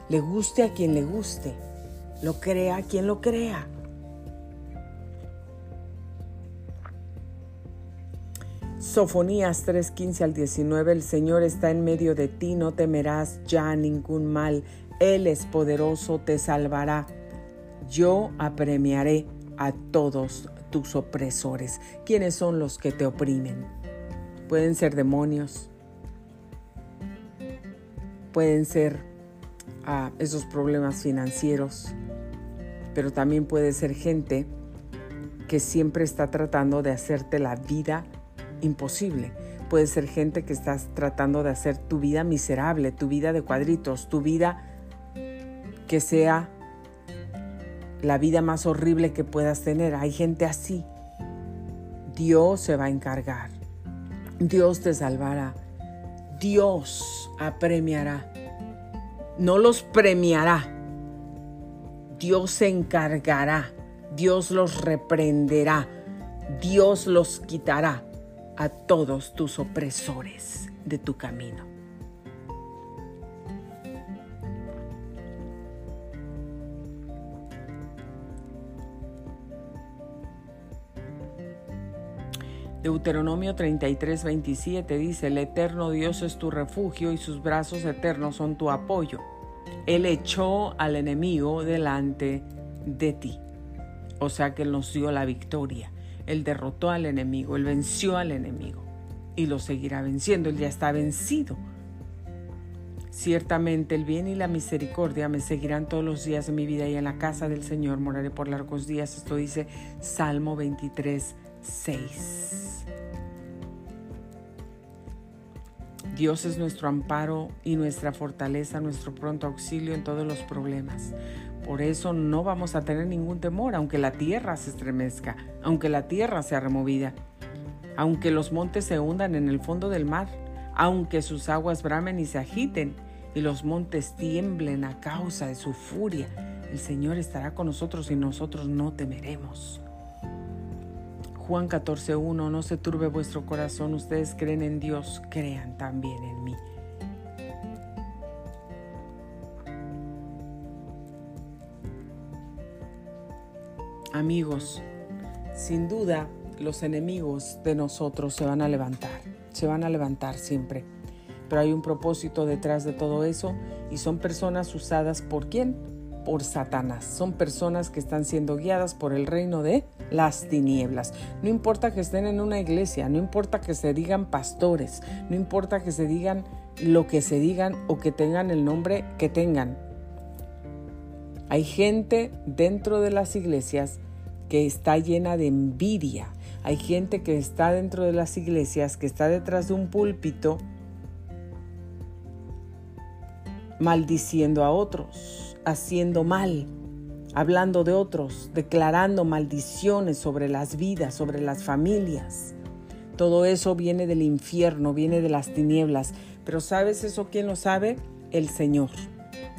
le guste a quien le guste, lo crea quien lo crea. Sofonías 3:15 al 19, el Señor está en medio de ti, no temerás ya ningún mal, Él es poderoso, te salvará. Yo apremiaré a todos tus opresores. ¿Quiénes son los que te oprimen? Pueden ser demonios, pueden ser ah, esos problemas financieros, pero también puede ser gente que siempre está tratando de hacerte la vida imposible. Puede ser gente que estás tratando de hacer tu vida miserable, tu vida de cuadritos, tu vida que sea la vida más horrible que puedas tener. Hay gente así. Dios se va a encargar. Dios te salvará. Dios apremiará. No los premiará. Dios se encargará. Dios los reprenderá. Dios los quitará a todos tus opresores de tu camino. Deuteronomio 33, 27 dice, el eterno Dios es tu refugio y sus brazos eternos son tu apoyo. Él echó al enemigo delante de ti. O sea que Él nos dio la victoria. Él derrotó al enemigo, Él venció al enemigo y lo seguirá venciendo. Él ya está vencido. Ciertamente el bien y la misericordia me seguirán todos los días de mi vida y en la casa del Señor moraré por largos días. Esto dice Salmo 23, 6. Dios es nuestro amparo y nuestra fortaleza, nuestro pronto auxilio en todos los problemas. Por eso no vamos a tener ningún temor, aunque la tierra se estremezca, aunque la tierra sea removida, aunque los montes se hundan en el fondo del mar, aunque sus aguas bramen y se agiten y los montes tiemblen a causa de su furia. El Señor estará con nosotros y nosotros no temeremos. Juan 14.1 No se turbe vuestro corazón, ustedes creen en Dios, crean también en mí. Amigos, sin duda los enemigos de nosotros se van a levantar, se van a levantar siempre. Pero hay un propósito detrás de todo eso y son personas usadas por quién? Por Satanás. Son personas que están siendo guiadas por el reino de las tinieblas. No importa que estén en una iglesia, no importa que se digan pastores, no importa que se digan lo que se digan o que tengan el nombre que tengan. Hay gente dentro de las iglesias que está llena de envidia. Hay gente que está dentro de las iglesias, que está detrás de un púlpito maldiciendo a otros, haciendo mal, hablando de otros, declarando maldiciones sobre las vidas, sobre las familias. Todo eso viene del infierno, viene de las tinieblas. Pero ¿sabes eso quién lo sabe? El Señor.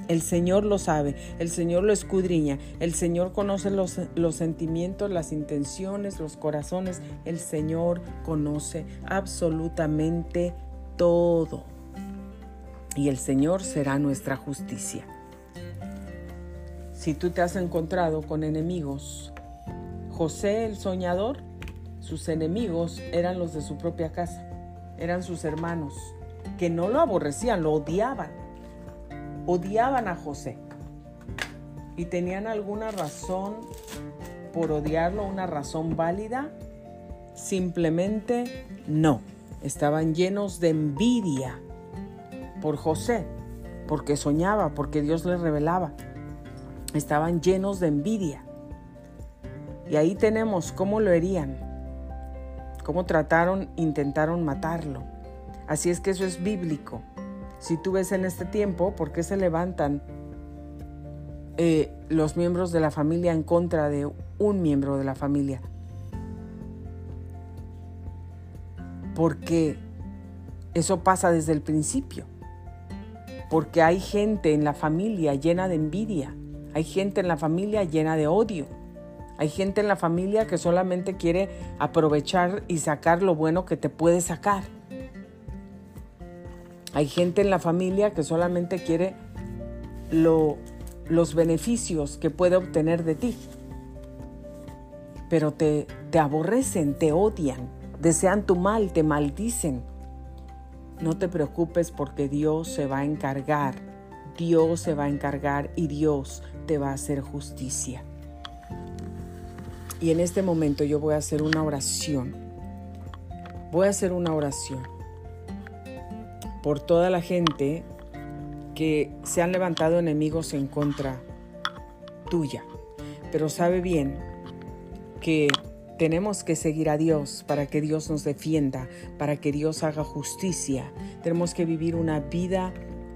El Señor lo sabe, el Señor lo escudriña, el Señor conoce los, los, sentimientos, las intenciones, los corazones. El Señor conoce absolutamente todo. Y el Señor será nuestra justicia. Si tú te has encontrado con enemigos, José el soñador, sus enemigos eran los de su propia casa, eran sus hermanos, que no lo aborrecían, lo odiaban. Odiaban a José. ¿Y tenían alguna razón por odiarlo, una razón válida? Simplemente no. Estaban llenos de envidia por José, porque soñaba, porque Dios le revelaba. Estaban llenos de envidia. Y ahí tenemos cómo lo herían, cómo trataron, intentaron matarlo. Así es que eso es bíblico. Si tú ves en este tiempo, ¿por qué se levantan eh, los miembros de la familia en contra de un miembro de la familia? Porque eso pasa desde el principio. Porque hay gente en la familia llena de envidia. Hay gente en la familia llena de odio. Hay gente en la familia que solamente quiere aprovechar y sacar lo bueno que te puede sacar. Hay gente en la familia que solamente quiere los beneficios que puede obtener de ti. Pero te, te aborrecen, te odian, desean tu mal, te maldicen. No te preocupes porque Dios se va a encargar. Dios se va a encargar y Dios te va a hacer justicia. Y en este momento yo voy a hacer una oración. Voy a hacer una oración por toda la gente que se han levantado enemigos en contra tuya. Pero sabe bien que tenemos que seguir a Dios para que Dios nos defienda, para que Dios haga justicia. Tenemos que vivir una vida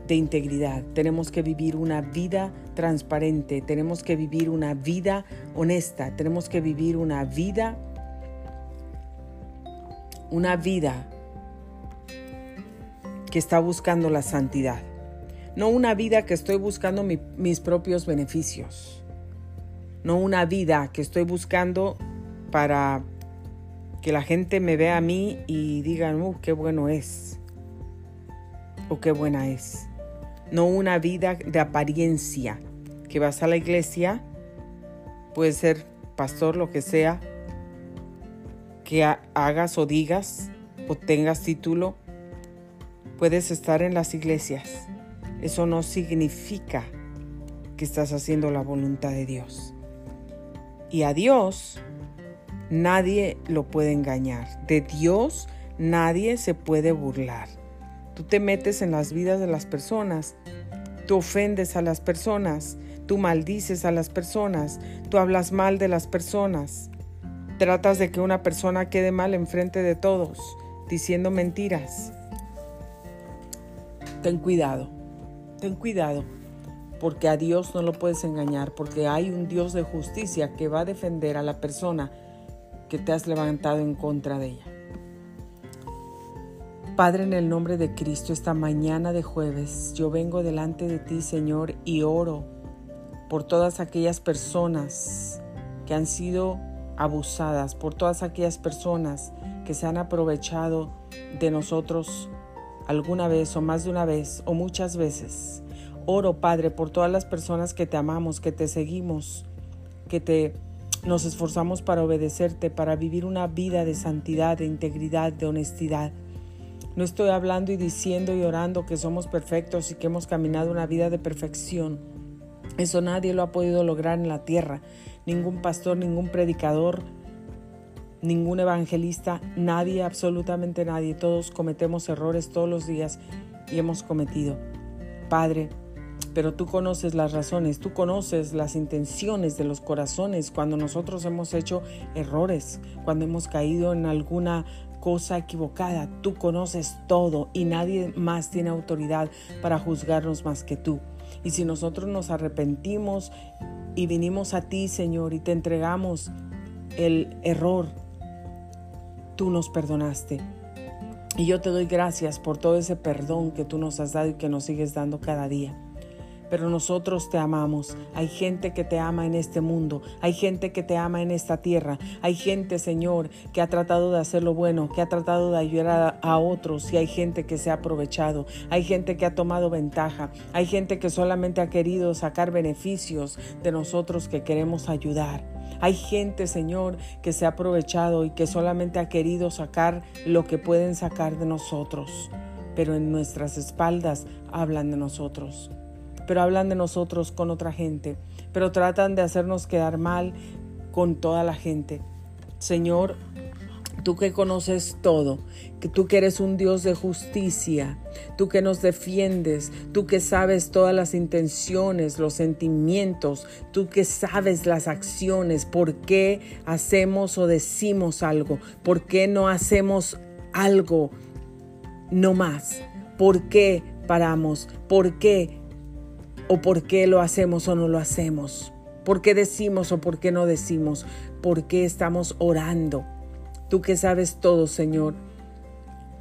de integridad, tenemos que vivir una vida transparente, tenemos que vivir una vida honesta, tenemos que vivir una vida, una vida que está buscando la santidad, no una vida que estoy buscando mis propios beneficios, no una vida que estoy buscando para que la gente me vea a mí y digan, uh, qué bueno es, o qué buena es no una vida de apariencia, que vas a la iglesia, puede ser pastor, lo que sea, que hagas o digas o tengas título, puedes estar en las iglesias. Eso no significa que estás haciendo la voluntad de Dios. Y a Dios nadie lo puede engañar. De Dios nadie se puede burlar. Tú te metes en las vidas de las personas, tú ofendes a las personas, tú maldices a las personas, tú hablas mal de las personas, tratas de que una persona quede mal enfrente de todos, diciendo mentiras. Ten cuidado, ten cuidado, porque a Dios no lo puedes engañar, porque hay un Dios de justicia que va a defender a la persona que te has levantado en contra de ella. Padre, en el nombre de Cristo, esta mañana de jueves, yo vengo delante de ti, Señor, y oro por todas aquellas personas que han sido abusadas, por todas aquellas personas que se han aprovechado de nosotros alguna vez o más de una vez o muchas veces. Oro, Padre, por todas las personas que te amamos, que te seguimos, que te nos esforzamos para obedecerte, para vivir una vida de santidad, de integridad, de honestidad. No estoy hablando y diciendo y orando que somos perfectos y que hemos caminado una vida de perfección. Eso nadie lo ha podido lograr en la tierra. Ningún pastor, ningún predicador, ningún evangelista, nadie, absolutamente nadie. Todos cometemos errores todos los días y hemos cometido. Padre, pero tú conoces las razones, tú conoces las intenciones de los corazones cuando nosotros hemos hecho errores, cuando hemos caído en alguna cosa equivocada. Tú conoces todo y nadie más tiene autoridad para juzgarnos más que tú. Y si nosotros nos arrepentimos y vinimos a ti, Señor, y te entregamos el error, tú nos perdonaste. Y yo te doy gracias por todo ese perdón que tú nos has dado y que nos sigues dando cada día pero nosotros te amamos. Hay gente que te ama en este mundo, hay gente que te ama en esta tierra, hay gente, Señor, que ha tratado de hacer lo bueno, que ha tratado de ayudar a, otros y hay gente que se ha aprovechado, hay gente que ha tomado ventaja, hay gente que solamente ha querido sacar beneficios de nosotros que queremos ayudar. Hay gente, Señor, que se ha aprovechado y que solamente ha querido sacar lo que pueden sacar de nosotros, pero en nuestras espaldas hablan de nosotros, pero hablan de nosotros con otra gente, pero tratan de hacernos quedar mal con toda la gente. Señor, tú que conoces todo, que tú que eres un Dios de justicia, tú que nos defiendes, tú que sabes todas las intenciones, los sentimientos, tú que sabes las acciones, por qué hacemos o decimos algo, por qué no hacemos algo no más, por qué paramos, por qué o por qué lo hacemos o no lo hacemos, por qué decimos o por qué no decimos, por qué estamos orando Tú que sabes todo, Señor.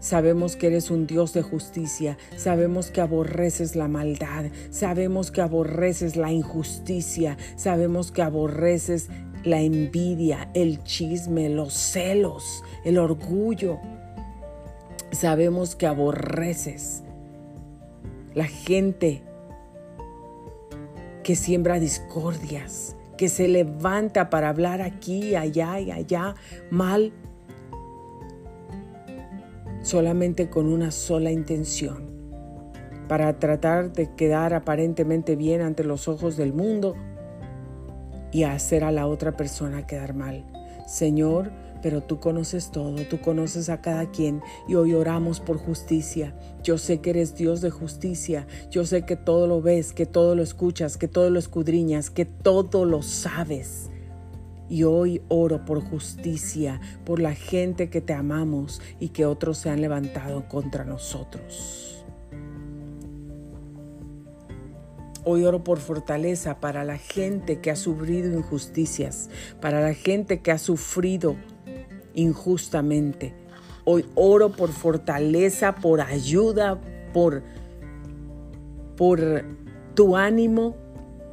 Sabemos que eres un Dios de justicia, sabemos que aborreces la maldad, sabemos que aborreces la injusticia, sabemos que aborreces la envidia, el chisme, los celos, el orgullo. Sabemos que aborreces la gente que siembra discordias, que se levanta para hablar aquí, allá y allá mal solamente con una sola intención, para tratar de quedar aparentemente bien ante los ojos del mundo y hacer a la otra persona quedar mal. Señor, pero tú conoces todo, tú conoces a cada quien y hoy oramos por justicia. Yo sé que eres Dios de justicia, yo sé que todo lo ves, que todo lo escuchas, que todo lo escudriñas, que todo lo sabes. Y hoy oro por justicia, por la gente que te amamos y que otros se han levantado contra nosotros. Hoy oro por fortaleza para la gente que ha sufrido injusticias, para la gente que ha sufrido injustamente. Hoy oro por fortaleza, por ayuda, por, por tu ánimo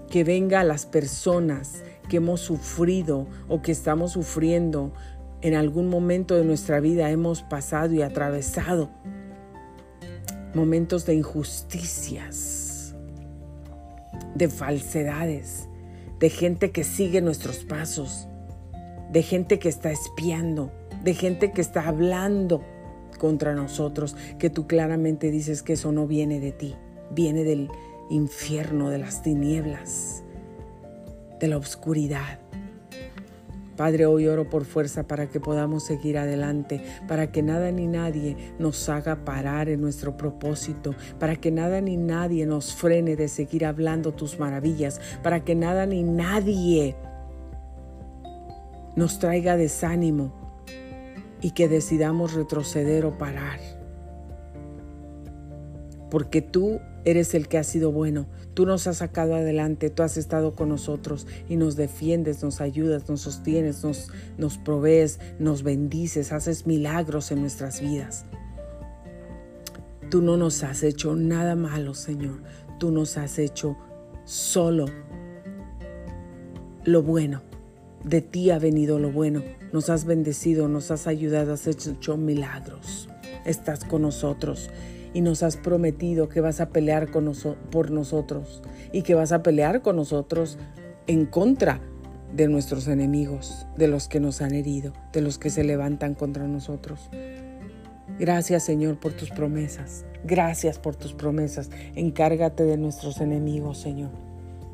que venga a las personas que hemos sufrido o que estamos sufriendo en algún momento de nuestra vida hemos pasado y atravesado momentos de injusticias, de falsedades, de gente que sigue nuestros pasos, de gente que está espiando, de gente que está hablando contra nosotros, que tú claramente dices que eso no viene de ti, viene del infierno, de las tinieblas de la oscuridad. Padre, hoy oro por fuerza para que podamos seguir adelante, para que nada ni nadie nos haga parar en nuestro propósito, para que nada ni nadie nos frene de seguir hablando tus maravillas, para que nada ni nadie nos traiga desánimo y que decidamos retroceder o parar. Porque tú Eres el que ha sido bueno. Tú nos has sacado adelante, tú has estado con nosotros y nos defiendes, nos ayudas, nos sostienes, nos, nos provees, nos bendices, haces milagros en nuestras vidas. Tú no nos has hecho nada malo, Señor. Tú nos has hecho solo lo bueno. De ti ha venido lo bueno. Nos has bendecido, nos has ayudado, has hecho milagros. Estás con nosotros y nos has prometido que vas a pelear con por nosotros y que vas a pelear con nosotros en contra de nuestros enemigos, de los que nos han herido, de los que se levantan contra nosotros. Gracias Señor por tus promesas. Gracias por tus promesas. Encárgate de nuestros enemigos, Señor.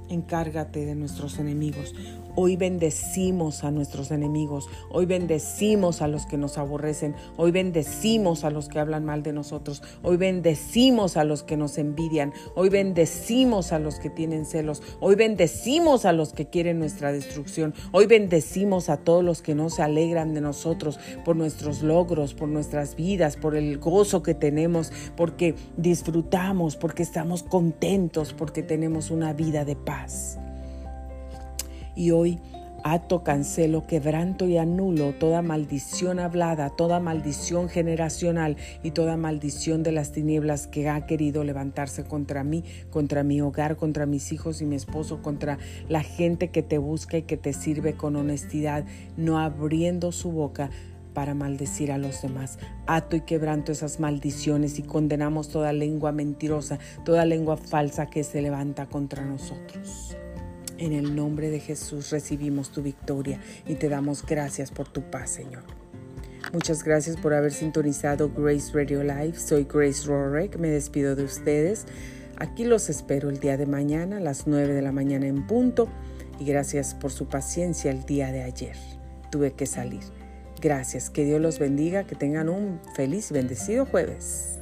Encárgate de nuestros enemigos. Hoy bendecimos a nuestros enemigos, hoy bendecimos a los que nos aborrecen, hoy bendecimos a los que hablan mal de nosotros, hoy bendecimos a los que nos envidian, hoy bendecimos a los que tienen celos, hoy bendecimos a los que quieren nuestra destrucción, hoy bendecimos a todos los que no se alegran de nosotros por nuestros logros, por nuestras vidas, por el gozo que tenemos, porque disfrutamos, porque estamos contentos, porque tenemos una vida de paz. Y hoy ato, cancelo, quebranto y anulo toda maldición hablada, toda maldición generacional y toda maldición de las tinieblas que ha querido levantarse contra mí, contra mi hogar, contra mis hijos y mi esposo, contra la gente que te busca y que te sirve con honestidad, no abriendo su boca para maldecir a los demás. Ato y quebranto esas maldiciones y condenamos toda lengua mentirosa, toda lengua falsa que se levanta contra nosotros En el nombre de Jesús recibimos tu victoria y te damos gracias por tu paz, Señor. Muchas gracias por haber sintonizado Grace Radio Live. Soy Grace Rorek. Me despido de ustedes. Aquí los espero el día de mañana a las 9 de la mañana en punto. Y gracias por su paciencia el día de ayer. Tuve que salir. Gracias. Que Dios los bendiga. Que tengan un feliz y bendecido jueves.